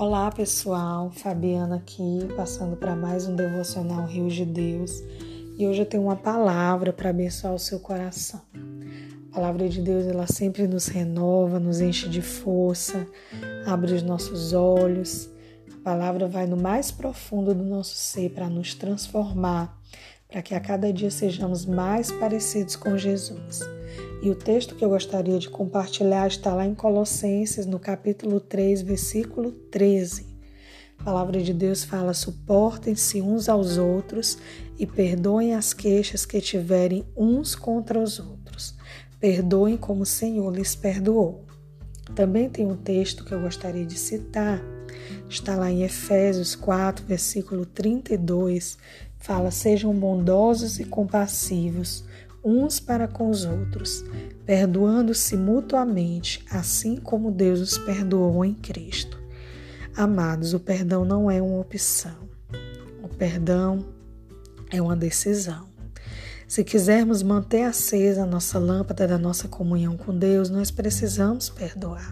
Olá pessoal, Fabiana aqui, passando para mais um devocional Rio de Deus. E hoje eu tenho uma palavra para abençoar o seu coração. A palavra de Deus, ela sempre nos renova, nos enche de força, abre os nossos olhos. A palavra vai no mais profundo do nosso ser para nos transformar, para que a cada dia sejamos mais parecidos com Jesus. E o texto que eu gostaria de compartilhar está lá em Colossenses, no capítulo 3, versículo 13. A palavra de Deus fala: suportem-se uns aos outros e perdoem as queixas que tiverem uns contra os outros. Perdoem como o Senhor lhes perdoou. Também tem um texto que eu gostaria de citar, está lá em Efésios 4, versículo 32, fala: Sejam bondosos e compassivos uns para com os outros, perdoando-se mutuamente, assim como Deus os perdoou em Cristo. Amados, o perdão não é uma opção. O perdão é uma decisão. Se quisermos manter acesa a nossa lâmpada da nossa comunhão com Deus, nós precisamos perdoar.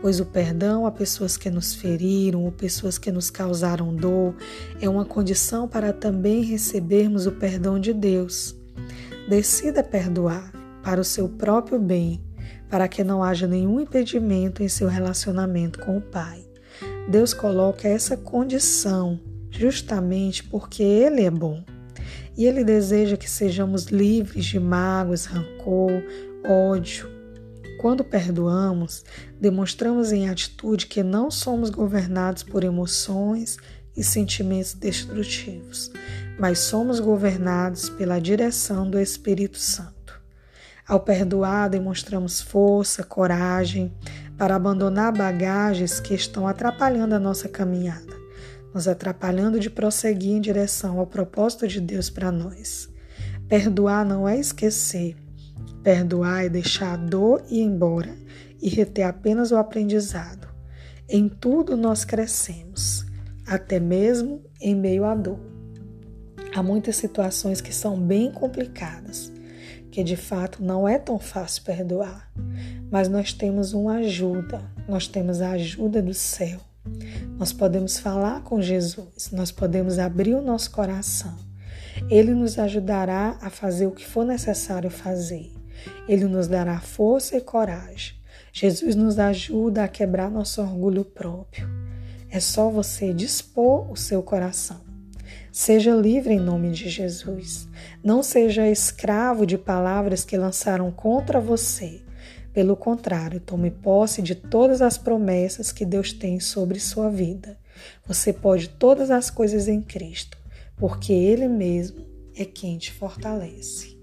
Pois o perdão a pessoas que nos feriram ou pessoas que nos causaram dor é uma condição para também recebermos o perdão de Deus. Decida perdoar para o seu próprio bem, para que não haja nenhum impedimento em seu relacionamento com o Pai. Deus coloca essa condição justamente porque Ele é bom. E Ele deseja que sejamos livres de mágoas, rancor, ódio. Quando perdoamos, demonstramos em atitude que não somos governados por emoções e sentimentos destrutivos, mas somos governados pela direção do Espírito Santo. Ao perdoar, demonstramos força, coragem para abandonar bagagens que estão atrapalhando a nossa caminhada, nos atrapalhando de prosseguir em direção ao propósito de Deus para nós. Perdoar não é esquecer, perdoar é deixar a dor ir embora e reter apenas o aprendizado. Em tudo nós crescemos até mesmo em meio à dor. Há muitas situações que são bem complicadas, que de fato não é tão fácil perdoar, mas nós temos uma ajuda, nós temos a ajuda do céu. Nós podemos falar com Jesus, nós podemos abrir o nosso coração. Ele nos ajudará a fazer o que for necessário fazer. Ele nos dará força e coragem. Jesus nos ajuda a quebrar nosso orgulho próprio. É só você dispor o seu coração. Seja livre em nome de Jesus. Não seja escravo de palavras que lançaram contra você. Pelo contrário, tome posse de todas as promessas que Deus tem sobre sua vida. Você pode todas as coisas em Cristo, porque Ele mesmo é quem te fortalece.